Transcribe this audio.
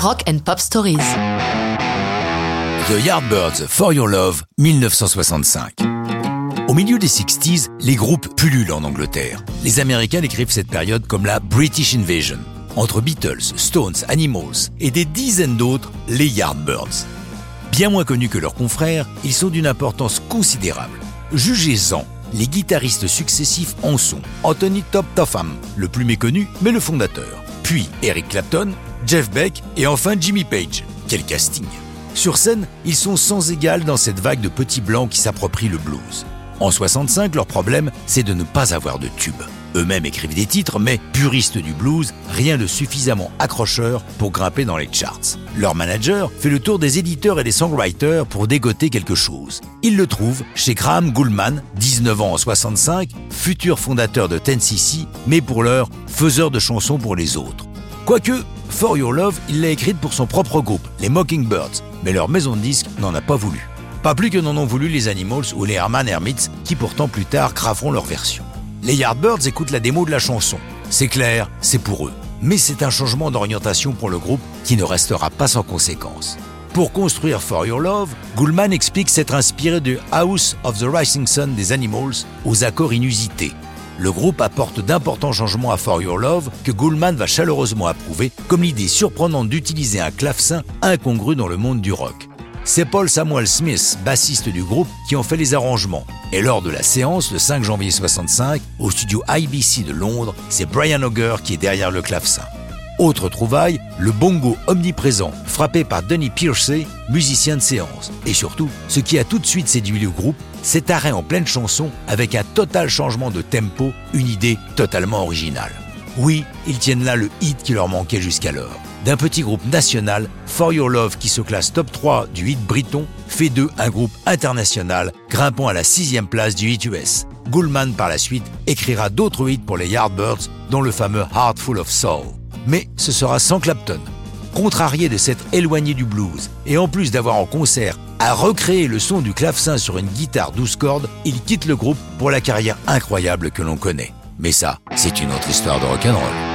Rock and Pop Stories. The Yardbirds For Your Love, 1965. Au milieu des 60s, les groupes pullulent en Angleterre. Les Américains décrivent cette période comme la British Invasion. Entre Beatles, Stones, Animals et des dizaines d'autres, les Yardbirds. Bien moins connus que leurs confrères, ils sont d'une importance considérable. Jugez-en, les guitaristes successifs en sont Anthony Top Topham, le plus méconnu mais le fondateur, puis Eric Clapton, Jeff Beck et enfin Jimmy Page. Quel casting Sur scène, ils sont sans égal dans cette vague de petits blancs qui s'approprient le blues. En 65, leur problème, c'est de ne pas avoir de tube. Eux-mêmes écrivent des titres, mais puristes du blues, rien de suffisamment accrocheur pour grimper dans les charts. Leur manager fait le tour des éditeurs et des songwriters pour dégoter quelque chose. Il le trouve chez Graham Goulman, 19 ans en 65, futur fondateur de Ten cc mais pour l'heure, faiseur de chansons pour les autres. Quoique, For Your Love, il l'a écrite pour son propre groupe, les Mockingbirds, mais leur maison de disques n'en a pas voulu. Pas plus que n'en ont voulu les Animals ou les Herman Hermits, qui pourtant plus tard graveront leur version. Les Yardbirds écoutent la démo de la chanson. C'est clair, c'est pour eux. Mais c'est un changement d'orientation pour le groupe qui ne restera pas sans conséquence. Pour construire For Your Love, Goulman explique s'être inspiré de House of the Rising Sun des Animals aux accords inusités. Le groupe apporte d'importants changements à For Your Love que Goulman va chaleureusement approuver, comme l'idée surprenante d'utiliser un clavecin incongru dans le monde du rock. C'est Paul Samuel Smith, bassiste du groupe, qui en fait les arrangements. Et lors de la séance, le 5 janvier 65, au studio IBC de Londres, c'est Brian Auger qui est derrière le clavecin. Autre trouvaille, le bongo omniprésent, frappé par Denny Piercey, musicien de séance. Et surtout, ce qui a tout de suite séduit le groupe, cet arrêt en pleine chanson avec un total changement de tempo, une idée totalement originale. Oui, ils tiennent là le hit qui leur manquait jusqu'alors d'un petit groupe national, For Your Love, qui se classe top 3 du hit briton, fait d'eux un groupe international, grimpant à la sixième place du hit US. Goulman, par la suite, écrira d'autres hits pour les Yardbirds, dont le fameux Heart Full of Soul. Mais ce sera sans Clapton. Contrarié de s'être éloigné du blues, et en plus d'avoir en concert à recréer le son du clavecin sur une guitare 12 cordes, il quitte le groupe pour la carrière incroyable que l'on connaît. Mais ça, c'est une autre histoire de rock'n'roll.